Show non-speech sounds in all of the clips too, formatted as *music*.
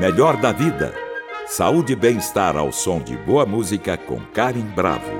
Melhor da vida. Saúde e bem-estar ao som de boa música com Karen Bravo.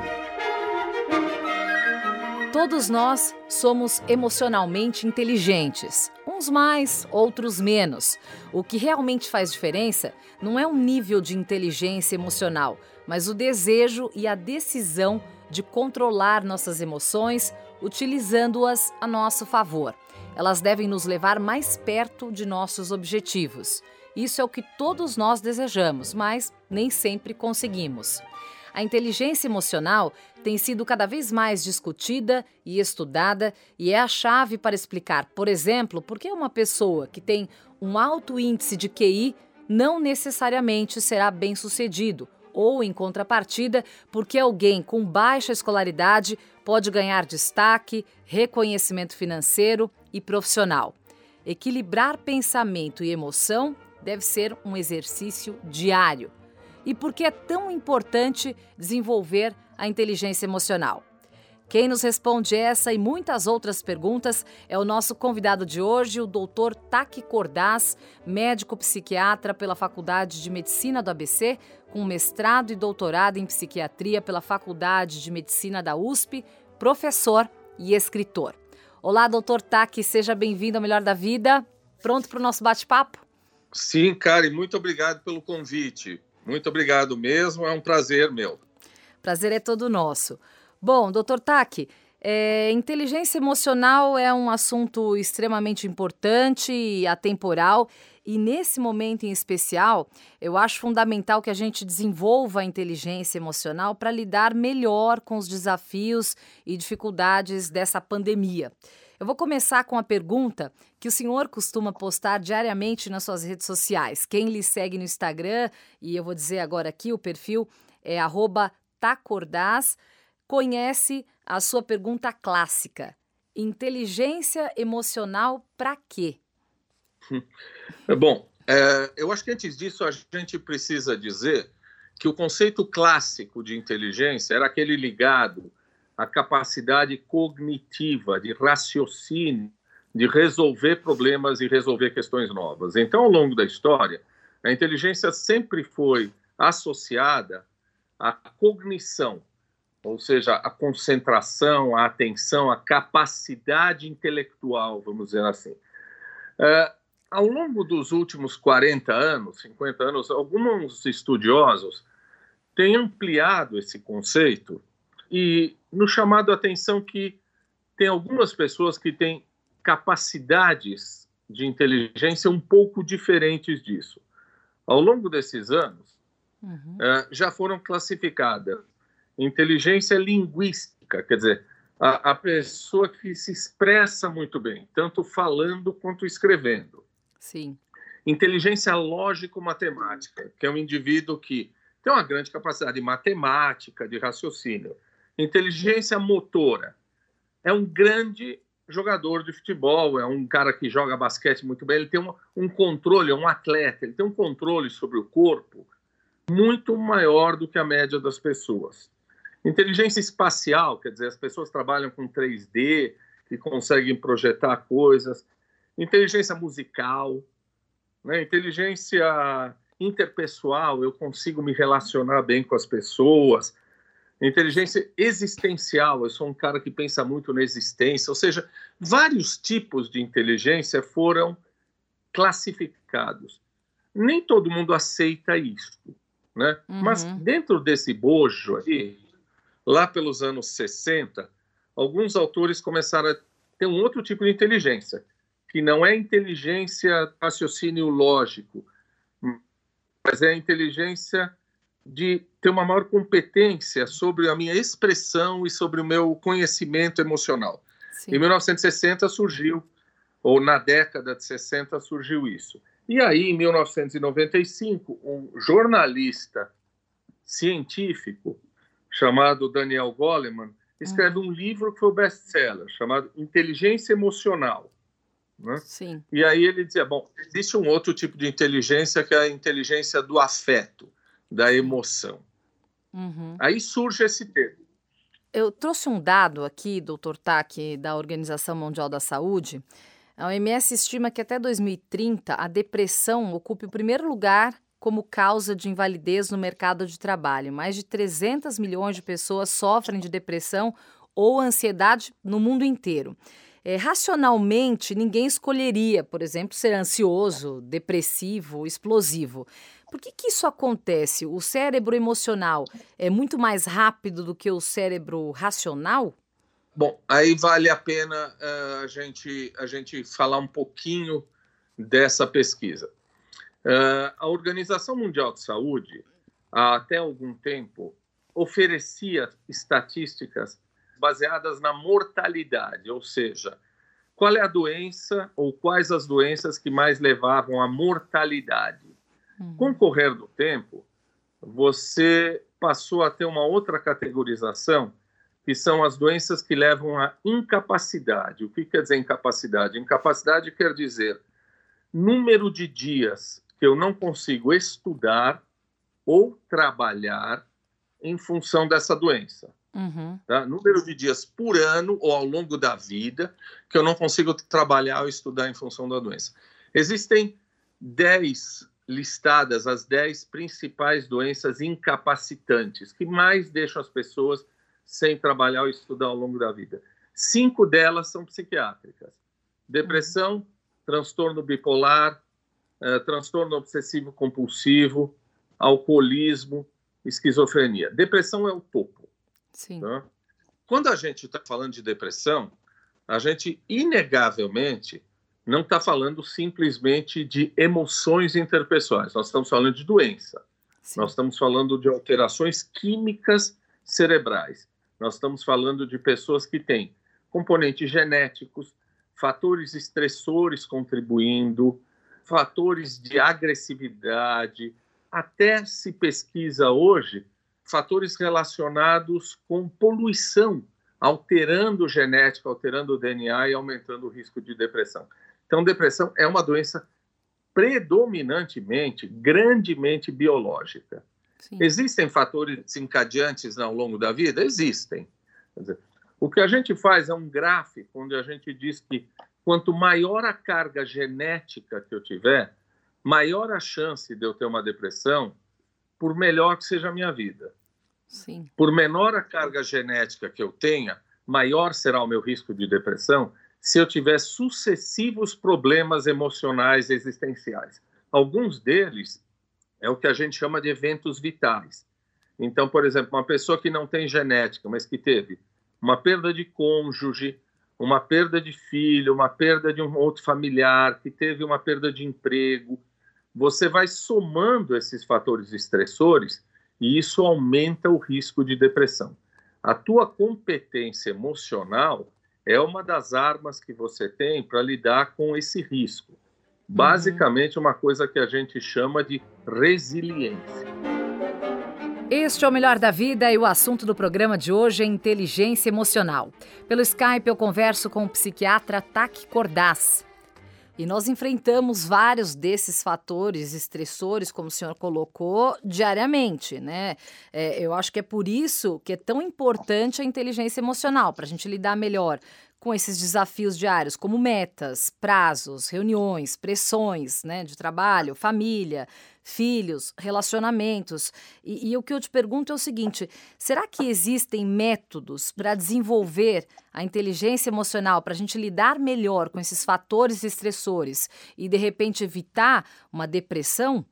Todos nós somos emocionalmente inteligentes, uns mais, outros menos. O que realmente faz diferença não é o nível de inteligência emocional, mas o desejo e a decisão de controlar nossas emoções, utilizando-as a nosso favor. Elas devem nos levar mais perto de nossos objetivos. Isso é o que todos nós desejamos, mas nem sempre conseguimos. A inteligência emocional tem sido cada vez mais discutida e estudada e é a chave para explicar, por exemplo, por que uma pessoa que tem um alto índice de QI não necessariamente será bem-sucedido, ou, em contrapartida, porque alguém com baixa escolaridade pode ganhar destaque, reconhecimento financeiro e profissional. Equilibrar pensamento e emoção deve ser um exercício diário. E por que é tão importante desenvolver a inteligência emocional? Quem nos responde essa e muitas outras perguntas é o nosso convidado de hoje, o doutor Taki Cordaz, médico psiquiatra pela Faculdade de Medicina do ABC, com mestrado e doutorado em psiquiatria pela Faculdade de Medicina da USP, professor e escritor. Olá, doutor Taki, seja bem-vindo ao Melhor da Vida. Pronto para o nosso bate-papo? Sim, Karen, muito obrigado pelo convite. Muito obrigado mesmo, é um prazer meu. Prazer é todo nosso. Bom, doutor Taki, é, inteligência emocional é um assunto extremamente importante e atemporal. E nesse momento em especial, eu acho fundamental que a gente desenvolva a inteligência emocional para lidar melhor com os desafios e dificuldades dessa pandemia. Eu vou começar com a pergunta que o senhor costuma postar diariamente nas suas redes sociais. Quem lhe segue no Instagram, e eu vou dizer agora aqui, o perfil é tacordaz, conhece a sua pergunta clássica. Inteligência emocional para quê? *laughs* Bom, é, eu acho que antes disso a gente precisa dizer que o conceito clássico de inteligência era aquele ligado a capacidade cognitiva de raciocínio, de resolver problemas e resolver questões novas. Então, ao longo da história, a inteligência sempre foi associada à cognição, ou seja, à concentração, à atenção, à capacidade intelectual, vamos dizer assim. Uh, ao longo dos últimos 40 anos, 50 anos, alguns estudiosos têm ampliado esse conceito e nos chamado a atenção que tem algumas pessoas que têm capacidades de inteligência um pouco diferentes disso. Ao longo desses anos, uhum. uh, já foram classificadas inteligência linguística, quer dizer, a, a, pessoa que se expressa muito bem, tanto falando quanto escrevendo. Sim. Inteligência lógico-matemática, que é um indivíduo que tem uma grande capacidade de matemática, de raciocínio. Inteligência motora. É um grande jogador de futebol, é um cara que joga basquete muito bem, ele tem um, um controle, é um atleta, ele tem um controle sobre o corpo muito maior do que a média das pessoas. Inteligência espacial, quer dizer, as pessoas trabalham com 3D e conseguem projetar coisas. Inteligência musical, né? inteligência interpessoal, eu consigo me relacionar bem com as pessoas, Inteligência existencial, eu sou um cara que pensa muito na existência, ou seja, vários tipos de inteligência foram classificados. Nem todo mundo aceita isso, né? Uhum. Mas dentro desse bojo aí, lá pelos anos 60, alguns autores começaram a ter um outro tipo de inteligência, que não é inteligência raciocínio lógico, mas é a inteligência de ter uma maior competência sobre a minha expressão e sobre o meu conhecimento emocional. Sim. Em 1960 surgiu, ou na década de 60 surgiu isso. E aí, em 1995, um jornalista científico chamado Daniel Goleman escreve hum. um livro que foi o best-seller, chamado Inteligência Emocional. Né? Sim. E aí ele dizia, bom, existe um outro tipo de inteligência que é a inteligência do afeto da emoção. Uhum. Aí surge esse termo. Eu trouxe um dado aqui, doutor Taki, da Organização Mundial da Saúde. A OMS estima que até 2030 a depressão ocupe o primeiro lugar como causa de invalidez no mercado de trabalho. Mais de 300 milhões de pessoas sofrem de depressão ou ansiedade no mundo inteiro. É, racionalmente, ninguém escolheria, por exemplo, ser ansioso, depressivo, explosivo. Por que, que isso acontece? O cérebro emocional é muito mais rápido do que o cérebro racional? Bom, aí vale a pena uh, a, gente, a gente falar um pouquinho dessa pesquisa. Uh, a Organização Mundial de Saúde, há até algum tempo, oferecia estatísticas baseadas na mortalidade, ou seja, qual é a doença ou quais as doenças que mais levavam à mortalidade. Uhum. Com o correr do tempo, você passou a ter uma outra categorização, que são as doenças que levam à incapacidade. O que quer dizer incapacidade? Incapacidade quer dizer número de dias que eu não consigo estudar ou trabalhar em função dessa doença. Uhum. Tá? Número de dias por ano ou ao longo da vida que eu não consigo trabalhar ou estudar em função da doença. Existem 10 listadas as 10 principais doenças incapacitantes que mais deixam as pessoas sem trabalhar ou estudar ao longo da vida. Cinco delas são psiquiátricas: depressão, uhum. transtorno bipolar, uh, transtorno obsessivo compulsivo, alcoolismo, esquizofrenia. Depressão é o topo. Sim. Tá? Quando a gente está falando de depressão, a gente inegavelmente não está falando simplesmente de emoções interpessoais, nós estamos falando de doença. Sim. Nós estamos falando de alterações químicas cerebrais. Nós estamos falando de pessoas que têm componentes genéticos, fatores estressores contribuindo, fatores de agressividade. Até se pesquisa hoje fatores relacionados com poluição, alterando genética, alterando o DNA e aumentando o risco de depressão. Então, depressão é uma doença predominantemente, grandemente biológica. Sim. Existem fatores desencadeantes ao longo da vida? Existem. Dizer, o que a gente faz é um gráfico onde a gente diz que quanto maior a carga genética que eu tiver, maior a chance de eu ter uma depressão, por melhor que seja a minha vida. Sim. Por menor a carga genética que eu tenha, maior será o meu risco de depressão se eu tiver sucessivos problemas emocionais existenciais. Alguns deles é o que a gente chama de eventos vitais. Então, por exemplo, uma pessoa que não tem genética, mas que teve uma perda de cônjuge, uma perda de filho, uma perda de um outro familiar, que teve uma perda de emprego, você vai somando esses fatores estressores e isso aumenta o risco de depressão. A tua competência emocional é uma das armas que você tem para lidar com esse risco. Uhum. Basicamente, uma coisa que a gente chama de resiliência. Este é o Melhor da Vida e o assunto do programa de hoje é inteligência emocional. Pelo Skype eu converso com o psiquiatra Taki Cordaz. E nós enfrentamos vários desses fatores estressores, como o senhor colocou, diariamente, né? É, eu acho que é por isso que é tão importante a inteligência emocional, para a gente lidar melhor com esses desafios diários, como metas, prazos, reuniões, pressões né, de trabalho, família, filhos, relacionamentos. E, e o que eu te pergunto é o seguinte: será que existem métodos para desenvolver a inteligência emocional, para a gente lidar melhor com esses fatores estressores e, de repente, evitar uma depressão?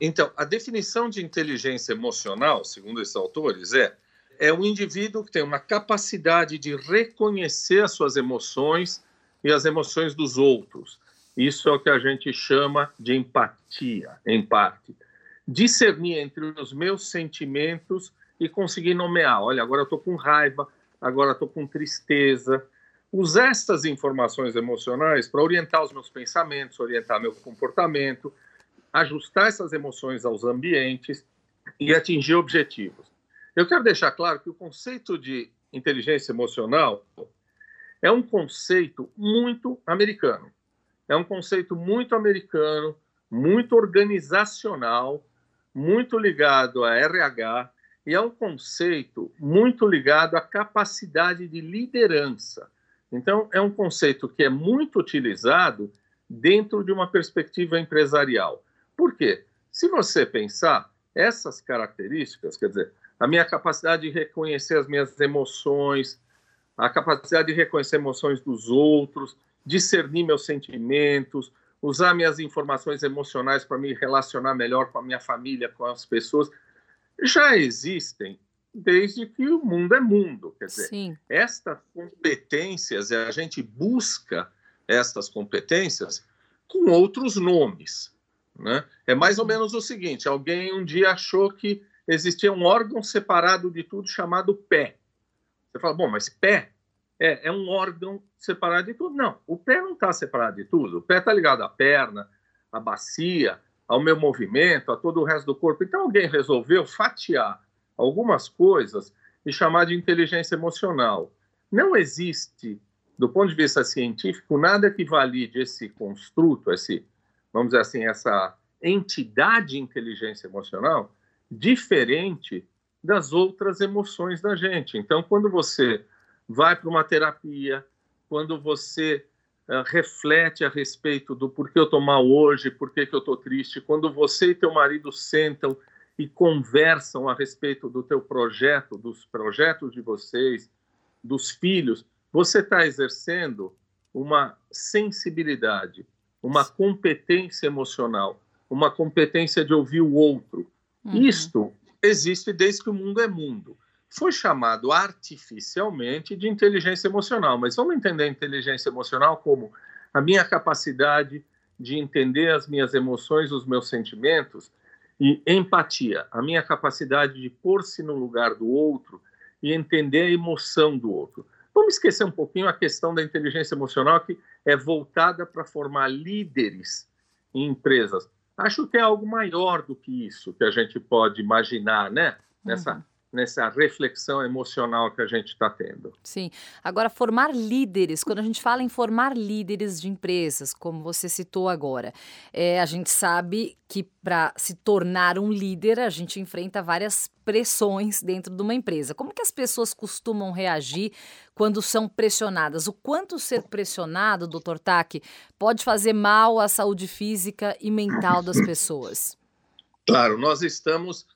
Então, a definição de inteligência emocional, segundo esses autores, é é um indivíduo que tem uma capacidade de reconhecer as suas emoções e as emoções dos outros. Isso é o que a gente chama de empatia, em parte. Discernir entre os meus sentimentos e conseguir nomear. Olha, agora eu estou com raiva, agora estou com tristeza. Usar essas informações emocionais para orientar os meus pensamentos, orientar meu comportamento, ajustar essas emoções aos ambientes e atingir objetivos. Eu quero deixar claro que o conceito de inteligência emocional é um conceito muito americano. É um conceito muito americano, muito organizacional, muito ligado a RH e é um conceito muito ligado à capacidade de liderança. Então, é um conceito que é muito utilizado dentro de uma perspectiva empresarial. Por quê? Se você pensar essas características, quer dizer, a minha capacidade de reconhecer as minhas emoções, a capacidade de reconhecer emoções dos outros, discernir meus sentimentos, usar minhas informações emocionais para me relacionar melhor com a minha família, com as pessoas, já existem desde que o mundo é mundo. Quer dizer, Sim. estas competências, a gente busca estas competências com outros nomes. Né? É mais ou menos o seguinte: alguém um dia achou que existia um órgão separado de tudo chamado pé. Você fala, bom, mas pé é, é um órgão separado de tudo? Não, o pé não está separado de tudo. O pé está ligado à perna, à bacia, ao meu movimento, a todo o resto do corpo. Então alguém resolveu fatiar algumas coisas e chamar de inteligência emocional. Não existe, do ponto de vista científico, nada que valide esse construto, esse, vamos dizer assim, essa entidade de inteligência emocional diferente das outras emoções da gente. Então, quando você vai para uma terapia, quando você uh, reflete a respeito do porquê eu estou mal hoje, porquê que eu estou triste, quando você e teu marido sentam e conversam a respeito do teu projeto, dos projetos de vocês, dos filhos, você está exercendo uma sensibilidade, uma competência emocional, uma competência de ouvir o outro. Uhum. Isto existe desde que o mundo é mundo. Foi chamado artificialmente de inteligência emocional, mas vamos entender a inteligência emocional como a minha capacidade de entender as minhas emoções, os meus sentimentos e empatia, a minha capacidade de pôr-se no lugar do outro e entender a emoção do outro. Vamos esquecer um pouquinho a questão da inteligência emocional que é voltada para formar líderes em empresas. Acho que é algo maior do que isso que a gente pode imaginar, né? Nessa, uhum. Nessa reflexão emocional que a gente está tendo. Sim. Agora, formar líderes, quando a gente fala em formar líderes de empresas, como você citou agora, é, a gente sabe que para se tornar um líder, a gente enfrenta várias pressões dentro de uma empresa. Como que as pessoas costumam reagir quando são pressionadas? O quanto ser pressionado, doutor Taque, pode fazer mal à saúde física e mental das pessoas? Claro, nós estamos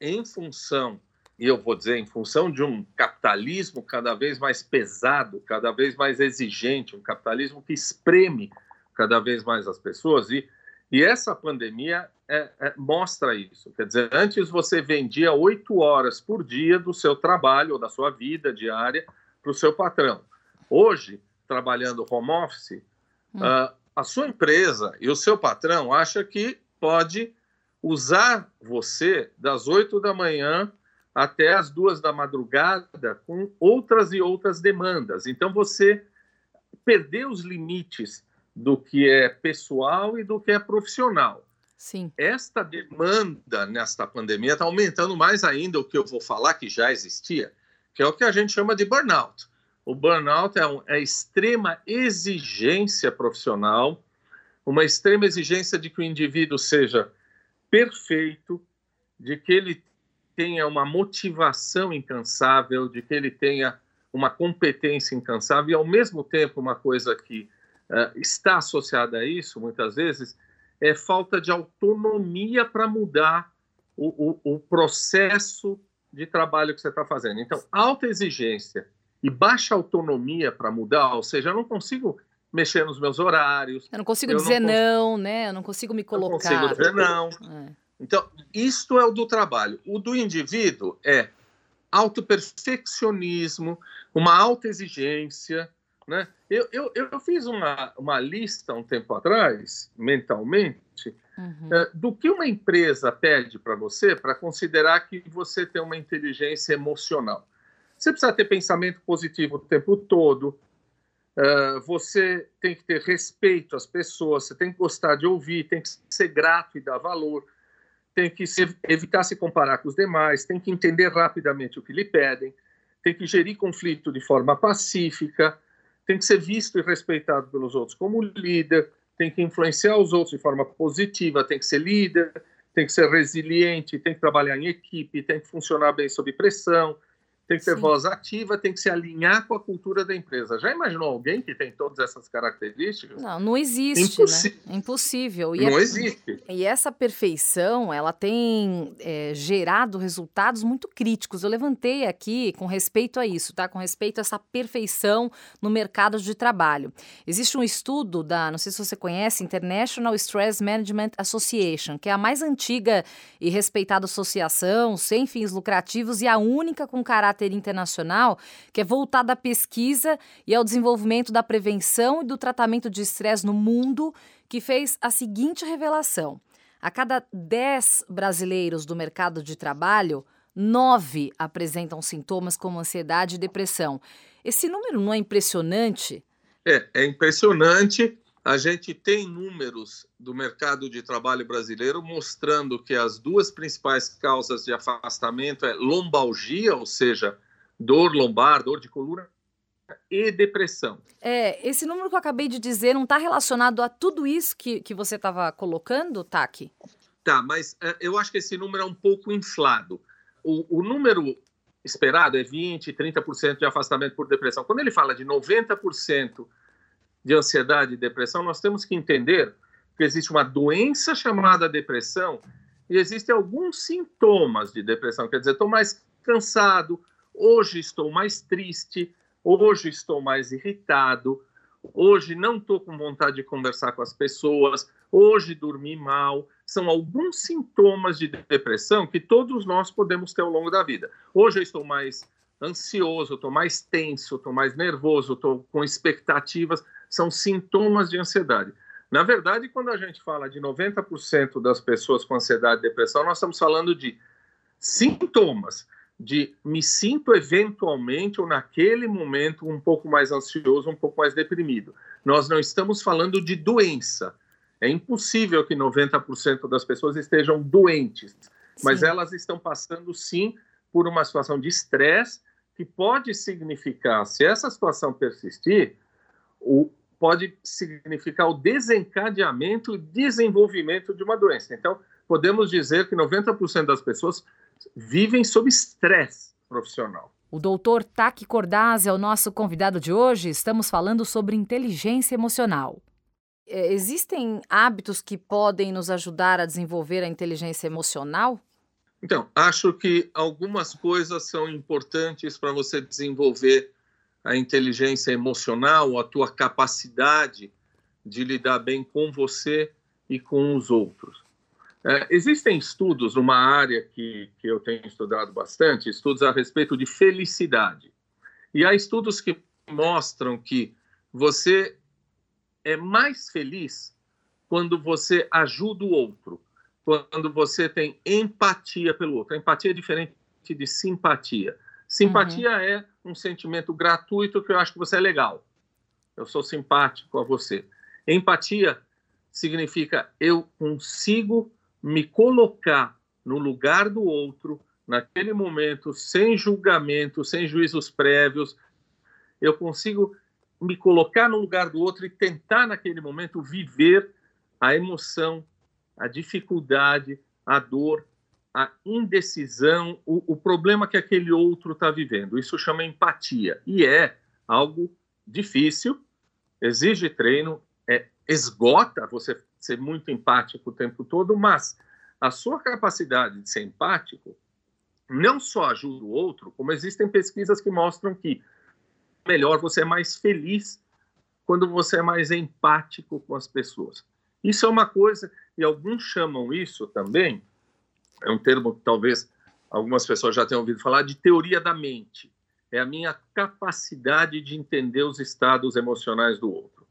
em função, e eu vou dizer, em função de um capitalismo cada vez mais pesado, cada vez mais exigente, um capitalismo que espreme cada vez mais as pessoas e e essa pandemia é, é, mostra isso. Quer dizer, antes você vendia oito horas por dia do seu trabalho ou da sua vida diária para o seu patrão. Hoje, trabalhando home office, hum. uh, a sua empresa e o seu patrão acha que pode usar você das oito da manhã até as duas da madrugada com outras e outras demandas. Então você perdeu os limites do que é pessoal e do que é profissional. Sim. Esta demanda nesta pandemia está aumentando mais ainda o que eu vou falar que já existia, que é o que a gente chama de burnout. O burnout é, um, é extrema exigência profissional, uma extrema exigência de que o indivíduo seja perfeito, de que ele tenha uma motivação incansável, de que ele tenha uma competência incansável e, ao mesmo tempo, uma coisa que uh, está associada a isso, muitas vezes, é falta de autonomia para mudar o, o, o, processo de trabalho que você está fazendo. Então, alta exigência e baixa autonomia para mudar, ou seja, eu não consigo mexer nos meus horários. Eu não consigo eu dizer não, não, né? Eu não consigo me colocar. Não consigo dizer não. É. Então, isto é o do trabalho. O do indivíduo é autoperfeccionismo, uma alta exigência, né? Eu, eu, eu fiz uma, uma lista um tempo atrás, mentalmente, uhum. é, do que uma empresa pede para você para considerar que você tem uma inteligência emocional. Você precisa ter pensamento positivo o tempo todo, uh, você tem que ter respeito às pessoas, você tem que gostar de ouvir, tem que ser grato e dar valor, tem que ser, evitar se comparar com os demais, tem que entender rapidamente o que lhe pedem, tem que gerir conflito de forma pacífica, tem que ser visto e respeitado pelos outros como líder, tem que influenciar os outros de forma positiva, tem que ser líder, tem que ser resiliente, tem que trabalhar em equipe, tem que funcionar bem sob pressão, tem que ter Sim. voz ativa, tem que se alinhar com a cultura da empresa. Já imaginou alguém que tem todas essas características? Não, não existe, Impossi né? Impossível. E não é, existe. E essa perfeição, ela tem é, gerado resultados muito críticos. Eu levantei aqui com respeito a isso, tá? Com respeito a essa perfeição no mercado de trabalho. Existe um estudo da, não sei se você conhece, International Stress Management Association, que é a mais antiga e respeitada associação sem fins lucrativos e a única com caráter internacional, que é voltada à pesquisa e ao desenvolvimento da prevenção e do tratamento de estresse no mundo, que fez a seguinte revelação: a cada 10 brasileiros do mercado de trabalho, nove apresentam sintomas como ansiedade e depressão. Esse número não é impressionante? É, é impressionante. A gente tem números do mercado de trabalho brasileiro mostrando que as duas principais causas de afastamento é lombalgia, ou seja, dor lombar, dor de coluna e depressão. É, esse número que eu acabei de dizer não está relacionado a tudo isso que, que você estava colocando, Taki? Tá, mas é, eu acho que esse número é um pouco inflado. O, o número esperado é 20%, 30% de afastamento por depressão. Quando ele fala de 90% de ansiedade e depressão, nós temos que entender que existe uma doença chamada depressão e existem alguns sintomas de depressão. Quer dizer, estou mais cansado, hoje estou mais triste, hoje estou mais irritado, hoje não estou com vontade de conversar com as pessoas, hoje dormi mal. São alguns sintomas de depressão que todos nós podemos ter ao longo da vida. Hoje eu estou mais ansioso, estou mais tenso, estou mais nervoso, estou com expectativas são sintomas de ansiedade. Na verdade, quando a gente fala de 90% das pessoas com ansiedade e depressão, nós estamos falando de sintomas de me sinto eventualmente ou naquele momento um pouco mais ansioso, um pouco mais deprimido. Nós não estamos falando de doença. É impossível que 90% das pessoas estejam doentes, sim. mas elas estão passando sim por uma situação de estresse que pode significar, se essa situação persistir, o, pode significar o desencadeamento e desenvolvimento de uma doença. Então, podemos dizer que 90% das pessoas vivem sob estresse profissional. O doutor Taki Cordaz é o nosso convidado de hoje. Estamos falando sobre inteligência emocional. É, existem hábitos que podem nos ajudar a desenvolver a inteligência emocional? Então, acho que algumas coisas são importantes para você desenvolver a inteligência emocional, a tua capacidade de lidar bem com você e com os outros. É, existem estudos numa área que, que eu tenho estudado bastante, estudos a respeito de felicidade. E há estudos que mostram que você é mais feliz quando você ajuda o outro, quando você tem empatia pelo outro. A empatia é diferente de simpatia. Simpatia uhum. é um sentimento gratuito que eu acho que você é legal. Eu sou simpático a você. Empatia significa eu consigo me colocar no lugar do outro naquele momento, sem julgamento, sem juízos prévios. Eu consigo me colocar no lugar do outro e tentar naquele momento viver a emoção, a dificuldade, a dor, a indecisão, o, o problema que aquele outro está vivendo. Isso chama empatia. E é algo difícil, exige treino, é, esgota você ser muito empático o tempo todo, mas a sua capacidade de ser empático não só ajuda o outro, como existem pesquisas que mostram que melhor você é mais feliz quando você é mais empático com as pessoas. Isso é uma coisa, e alguns chamam isso também é um termo que talvez algumas pessoas já tenham ouvido falar, de teoria da mente. É a minha capacidade de entender os estados emocionais do outro.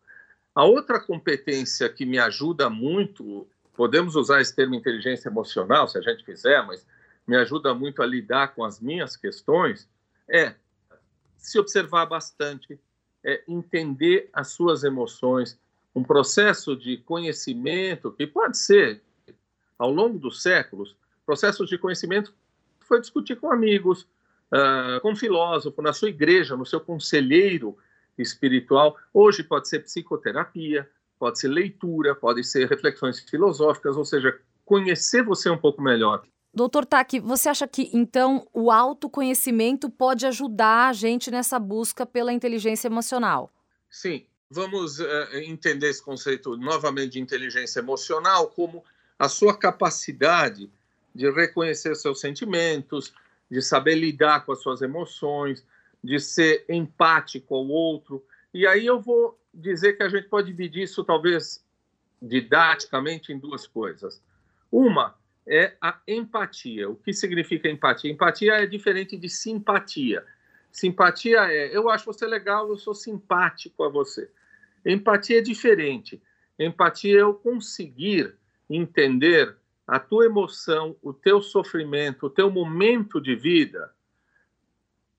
A outra competência que me ajuda muito, podemos usar esse termo inteligência emocional, se a gente quiser, mas me ajuda muito a lidar com as minhas questões, é se observar bastante, é entender as suas emoções, um processo de conhecimento que pode ser, ao longo dos séculos, processos de conhecimento foi discutir com amigos, uh, com filósofo, na sua igreja, no seu conselheiro espiritual. Hoje pode ser psicoterapia, pode ser leitura, pode ser reflexões filosóficas, ou seja, conhecer você um pouco melhor. Doutor Taki, você acha que então o autoconhecimento pode ajudar a gente nessa busca pela inteligência emocional? Sim, vamos uh, entender esse conceito novamente de inteligência emocional como a sua capacidade de reconhecer seus sentimentos, de saber lidar com as suas emoções, de ser empático ao outro. E aí eu vou dizer que a gente pode dividir isso talvez didaticamente em duas coisas. Uma é a empatia. O que significa empatia? Empatia é diferente de simpatia. Simpatia é eu acho você legal, eu sou simpático a você. Empatia é diferente. Empatia é eu conseguir entender a tua emoção, o teu sofrimento, o teu momento de vida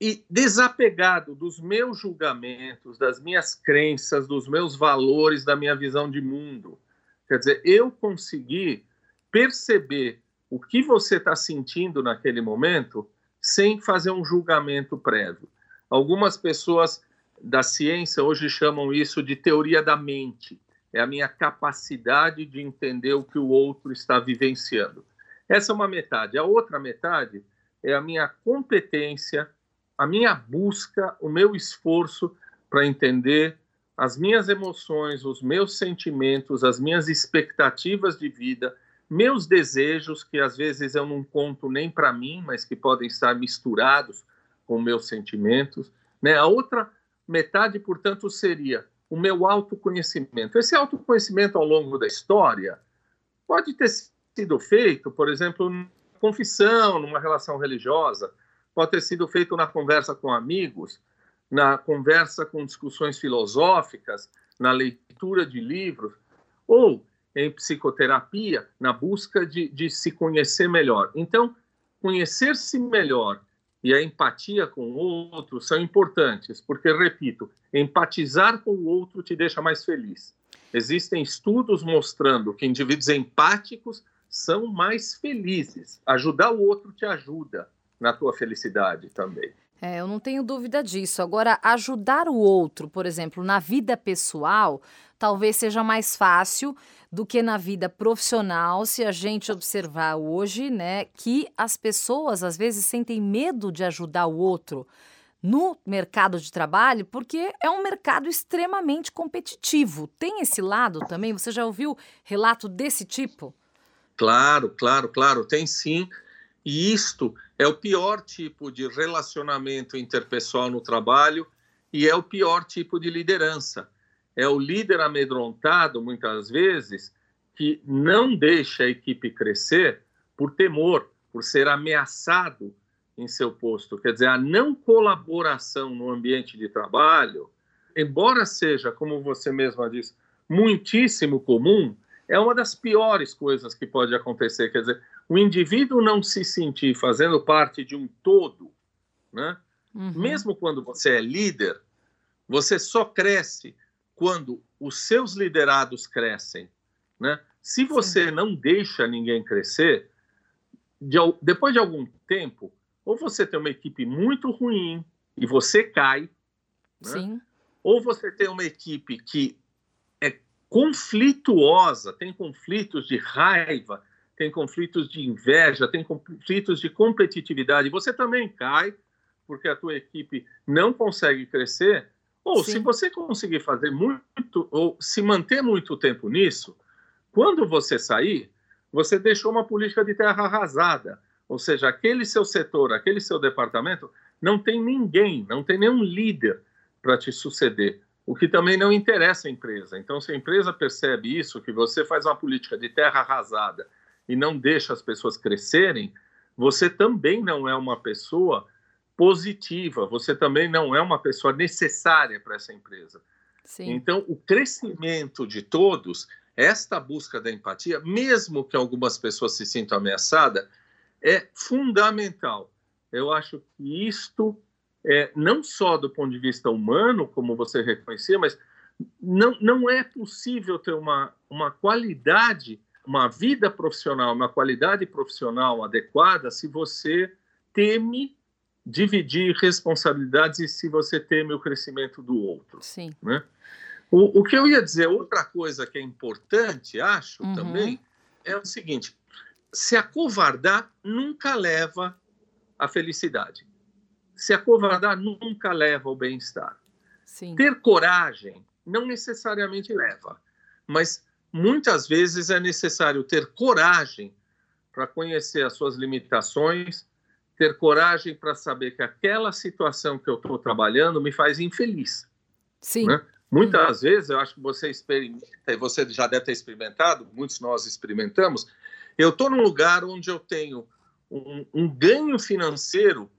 e desapegado dos meus julgamentos, das minhas crenças, dos meus valores, da minha visão de mundo. Quer dizer, eu consegui perceber o que você está sentindo naquele momento sem fazer um julgamento prévio. Algumas pessoas da ciência hoje chamam isso de teoria da mente. É a minha capacidade de entender o que o outro está vivenciando. Essa é uma metade. A outra metade é a minha competência, a minha busca, o meu esforço para entender as minhas emoções, os meus sentimentos, as minhas expectativas de vida meus desejos, que às vezes eu não conto nem para mim, mas que podem estar misturados com meus sentimentos. Né? A outra metade, portanto, seria o meu autoconhecimento. Esse autoconhecimento ao longo da história pode ter sido feito, por exemplo, numa confissão, numa relação religiosa, pode ter sido feito na conversa com amigos, na conversa com discussões filosóficas, na leitura de livros, ou em psicoterapia na busca de, de se conhecer melhor. Então, conhecer-se melhor e a empatia com o outro são importantes, porque, repito, empatizar com o outro te deixa mais feliz. Existem estudos mostrando que indivíduos empáticos são mais felizes. Ajudar o outro te ajuda na tua felicidade também. É, eu não tenho dúvida disso. Agora, ajudar o outro, por exemplo, na vida pessoal, talvez seja mais fácil do que na vida profissional, se a gente observar hoje, né, que as pessoas às vezes sentem medo de ajudar o outro no mercado de trabalho, porque é um mercado extremamente competitivo. Tem esse lado também? Você já ouviu relato desse tipo? Claro, claro, claro, tem sim. E isto é o pior tipo de relacionamento interpessoal no trabalho e é o pior tipo de liderança. É o líder amedrontado, muitas vezes, que não deixa a equipe crescer por temor, por ser ameaçado em seu posto. Quer dizer, a não colaboração no ambiente de trabalho, embora seja, como você mesma disse, muitíssimo comum, é uma das piores coisas que pode acontecer. Quer dizer, o indivíduo não se sentir fazendo parte de um todo, né? Uhum. Mesmo quando você é líder, você só cresce quando os seus liderados crescem, né? Se você Sim. não deixa ninguém crescer, de, depois de algum tempo, ou você tem uma equipe muito ruim e você cai, né? ou você tem uma equipe que conflituosa, tem conflitos de raiva, tem conflitos de inveja, tem conflitos de competitividade. Você também cai porque a tua equipe não consegue crescer. Ou Sim. se você conseguir fazer muito ou se manter muito tempo nisso, quando você sair, você deixou uma política de terra arrasada. Ou seja, aquele seu setor, aquele seu departamento, não tem ninguém, não tem nenhum líder para te suceder o que também não interessa a empresa. Então, se a empresa percebe isso, que você faz uma política de terra arrasada e não deixa as pessoas crescerem, você também não é uma pessoa positiva, você também não é uma pessoa necessária para essa empresa. Sim. Então, o crescimento de todos, esta busca da empatia, mesmo que algumas pessoas se sintam ameaçadas, é fundamental. Eu acho que isto é, não só do ponto de vista humano, como você reconhecia, mas não, não é possível ter uma, uma qualidade, uma vida profissional, uma qualidade profissional adequada se você teme dividir responsabilidades e se você teme o crescimento do outro. Sim. Né? O, o que eu ia dizer, outra coisa que é importante, acho, uhum. também, é o seguinte: se acovardar nunca leva à felicidade. Se acovardar nunca leva ao bem-estar. Ter coragem não necessariamente leva, mas muitas vezes é necessário ter coragem para conhecer as suas limitações, ter coragem para saber que aquela situação que eu estou trabalhando me faz infeliz. Sim. Né? Muitas vezes, eu acho que você experimenta, e você já deve ter experimentado, muitos nós experimentamos, eu estou num lugar onde eu tenho um, um, ganho financeiro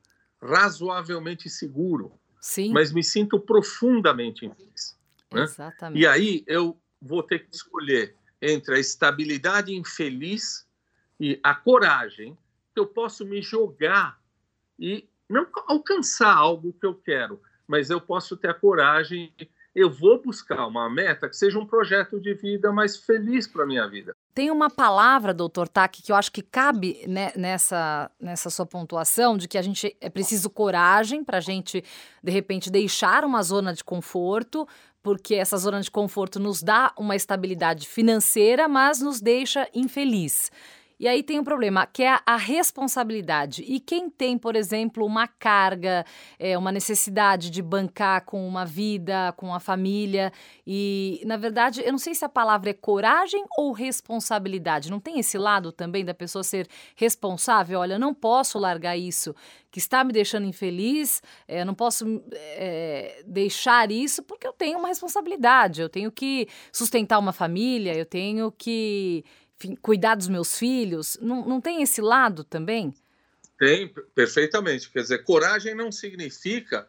razoavelmente seguro, Sim. mas me sinto profundamente infeliz. Né? Exatamente. E aí eu vou ter que escolher entre a estabilidade infeliz e a coragem que eu posso me jogar e não alcançar algo que eu quero, mas eu posso ter a coragem eu vou buscar uma meta que seja um projeto de vida mais feliz para a minha vida. Tem uma palavra, doutor Taki, que eu acho que cabe né, nessa, nessa sua pontuação, de que a gente é preciso coragem para a gente, de repente, deixar uma zona de conforto, porque essa zona de conforto nos dá uma estabilidade financeira, mas nos deixa infeliz. E aí tem um problema, que é a responsabilidade. E quem tem, por exemplo, uma carga, é, uma necessidade de bancar com uma vida, com a família, e, na verdade, eu não sei se a palavra é coragem ou responsabilidade. Não tem esse lado também da pessoa ser responsável? Olha, eu não posso largar isso que está me deixando infeliz, é, não posso é, deixar isso porque eu tenho uma responsabilidade, eu tenho que sustentar uma família, eu tenho que cuidar dos meus filhos? Não, não tem esse lado também? Tem, perfeitamente. Quer dizer, coragem não significa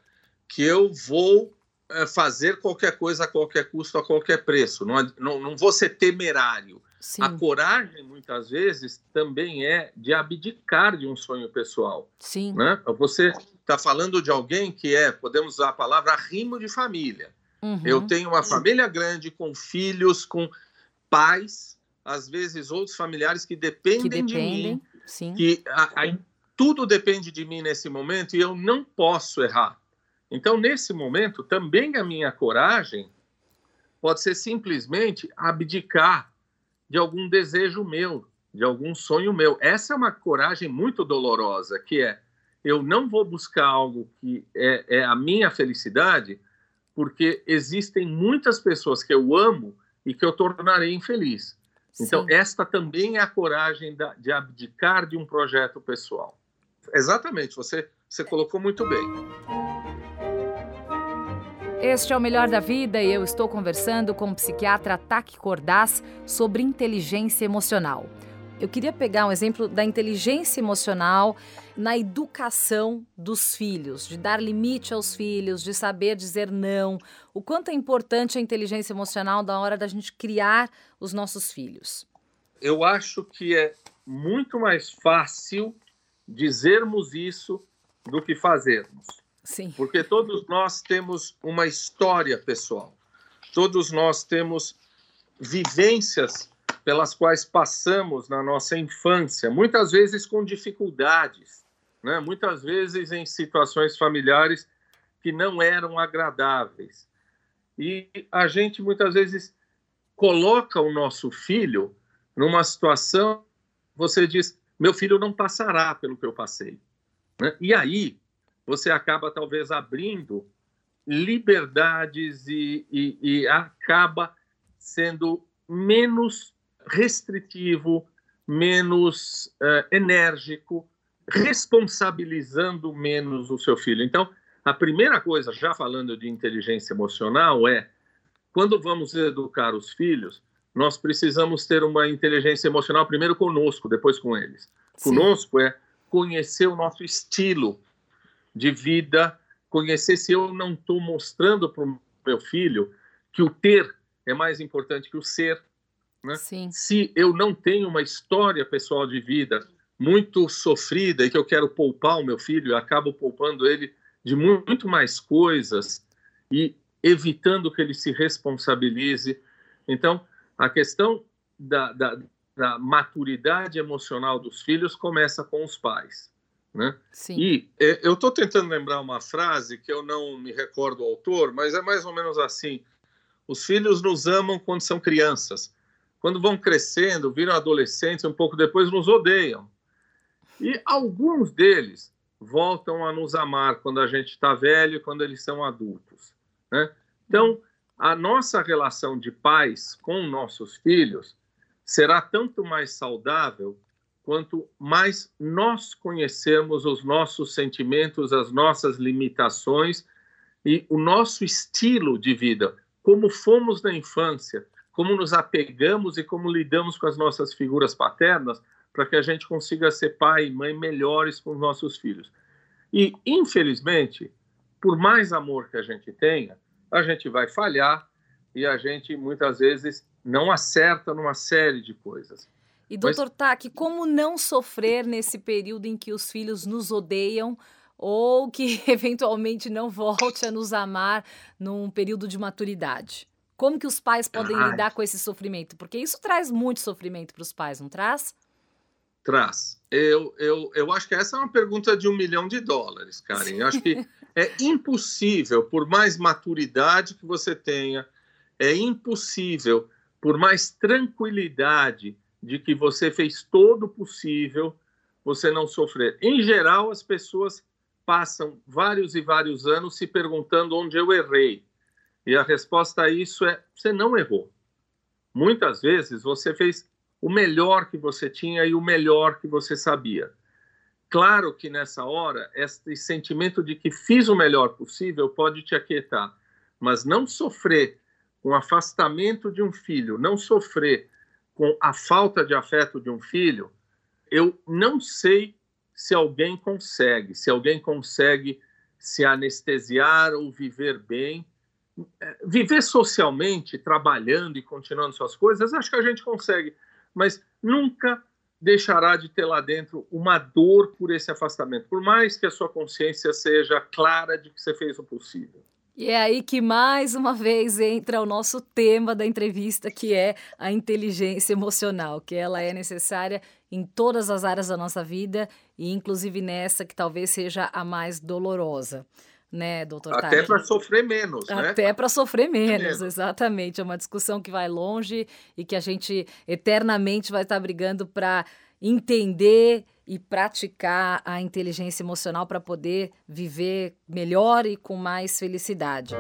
que eu vou é, fazer qualquer coisa a qualquer custo, a qualquer preço. Não, não, não vou ser temerário. Sim. A coragem, muitas vezes, também é de abdicar de um sonho pessoal. Sim. Né? Você está falando de alguém que é, podemos usar a palavra, rimo de família. Uhum. Eu tenho uma família grande, com filhos, com pais, às vezes outros familiares que dependem, que dependem de mim, sim. que a, a, tudo depende de mim nesse momento e eu não posso errar. Então, nesse momento, também a minha coragem pode ser simplesmente abdicar de algum desejo meu, de algum sonho meu. Essa é uma coragem muito dolorosa, que é eu não vou buscar algo que é, é a minha felicidade, porque existem muitas pessoas que eu amo e que eu tornarei infeliz. Então, Sim. esta também é a coragem da, de abdicar de um projeto pessoal. Exatamente, você, você colocou muito bem. Este é o Melhor da Vida e eu estou conversando com o psiquiatra Taki Cordaz sobre inteligência emocional. Eu queria pegar um exemplo da inteligência emocional na educação dos filhos, de dar limite aos filhos, de saber dizer não. O quanto é importante a inteligência emocional da hora da gente criar os nossos filhos. Eu acho que é muito mais fácil dizermos isso do que fazermos. Sim. Porque todos nós temos uma história pessoal. Todos nós temos vivências pelas quais passamos na nossa infância, muitas vezes com dificuldades, né? muitas vezes em situações familiares que não eram agradáveis. E a gente muitas vezes coloca o nosso filho numa situação, você diz, meu filho não passará pelo que eu passei. Né? E aí você acaba talvez abrindo liberdades e, e, e acaba sendo menos restritivo, menos uh, enérgico, responsabilizando menos o seu filho. Então, a primeira coisa, já falando de inteligência emocional, é quando vamos educar os filhos, nós precisamos ter uma inteligência emocional primeiro conosco, depois com eles. Sim. Conosco é conhecer o nosso estilo de vida, conhecer se eu não estou mostrando para o meu filho que o ter é mais importante que o ser, né? Se eu não tenho uma história pessoal de vida muito sofrida e que eu quero poupar o meu filho, eu acabo poupando ele de muito mais coisas e evitando que ele se responsabilize. Então, a questão da, da, da maturidade emocional dos filhos começa com os pais. Né? Sim. E é, eu estou tentando lembrar uma frase que eu não me recordo o autor, mas é mais ou menos assim: os filhos nos amam quando são crianças, quando vão crescendo, viram adolescentes, um pouco depois nos odeiam. E alguns deles voltam a nos amar quando a gente está velho, quando eles são adultos. Né? Então, a nossa relação de pais com nossos filhos será tanto mais saudável quanto mais nós conhecermos os nossos sentimentos, as nossas limitações e o nosso estilo de vida, como fomos na infância, como nos apegamos e como lidamos com as nossas figuras paternas, para que a gente consiga ser pai e mãe melhores com os nossos filhos. E, infelizmente, por mais amor que a gente tenha, a gente vai falhar e a gente muitas vezes não acerta numa série de coisas. E, doutor Mas... Taki, como não sofrer nesse período em que os filhos nos odeiam ou que *laughs* eventualmente não volte a nos amar num período de maturidade? Como que os pais podem ah, lidar com esse sofrimento? Porque isso traz muito sofrimento para os pais, não traz? Traz. Eu, eu, eu acho que essa é uma pergunta de um milhão de dólares, Karen. Eu acho que *laughs* é impossível, por mais maturidade que você tenha, é impossível, por mais tranquilidade de que você fez todo o possível, você não sofrer. Em geral, as pessoas passam vários e vários anos se perguntando onde eu errei. E a resposta a isso é: você não errou. Muitas vezes você fez o melhor que você tinha e o melhor que você sabia. Claro que nessa hora, esse sentimento de que fiz o melhor possível pode te aquietar, mas não sofrer com o afastamento de um filho, não sofrer com a falta de afeto de um filho, eu não sei se alguém consegue, se alguém consegue se anestesiar ou viver bem. Viver socialmente, trabalhando e continuando suas coisas, acho que a gente consegue, mas nunca deixará de ter lá dentro uma dor por esse afastamento, por mais que a sua consciência seja clara de que você fez o possível. E é aí que mais uma vez entra o nosso tema da entrevista, que é a inteligência emocional, que ela é necessária em todas as áreas da nossa vida e inclusive nessa que talvez seja a mais dolorosa. Né, doutor Até para sofrer menos, né? Até para sofrer menos, menos, exatamente. É uma discussão que vai longe e que a gente eternamente vai estar brigando para entender e praticar a inteligência emocional para poder viver melhor e com mais felicidade.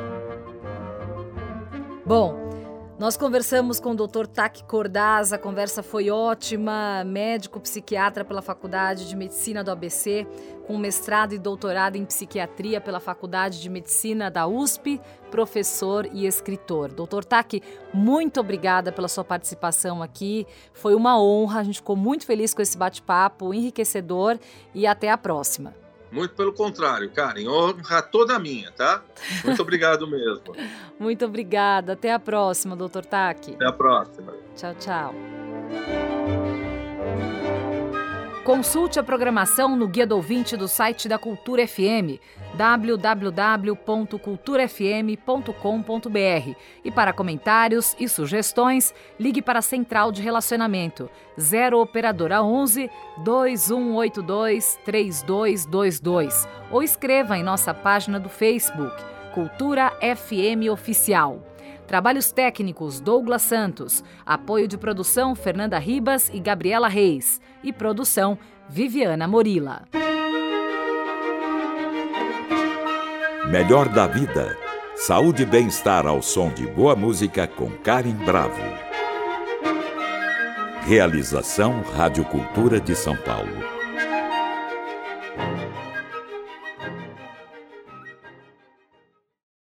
Bom, nós conversamos com o Dr. Taki Cordaz, a conversa foi ótima, médico psiquiatra pela Faculdade de Medicina do ABC, com mestrado e doutorado em psiquiatria pela Faculdade de Medicina da USP, professor e escritor. Dr. Taki, muito obrigada pela sua participação aqui. Foi uma honra, a gente ficou muito feliz com esse bate-papo enriquecedor e até a próxima. Muito pelo contrário, Karen. Honra toda minha, tá? Muito *laughs* obrigado mesmo. Muito obrigada. Até a próxima, doutor Taki. Até a próxima. Tchau, tchau. Consulte a programação no Guia do Ouvinte do site da Cultura FM, www.culturafm.com.br. E para comentários e sugestões, ligue para a Central de Relacionamento 0 Operadora 11 2182 3222 ou escreva em nossa página do Facebook Cultura FM Oficial. Trabalhos técnicos Douglas Santos. Apoio de produção Fernanda Ribas e Gabriela Reis. E produção Viviana Morila. Melhor da vida. Saúde e bem-estar ao som de boa música com Karen Bravo. Realização Rádio Cultura de São Paulo.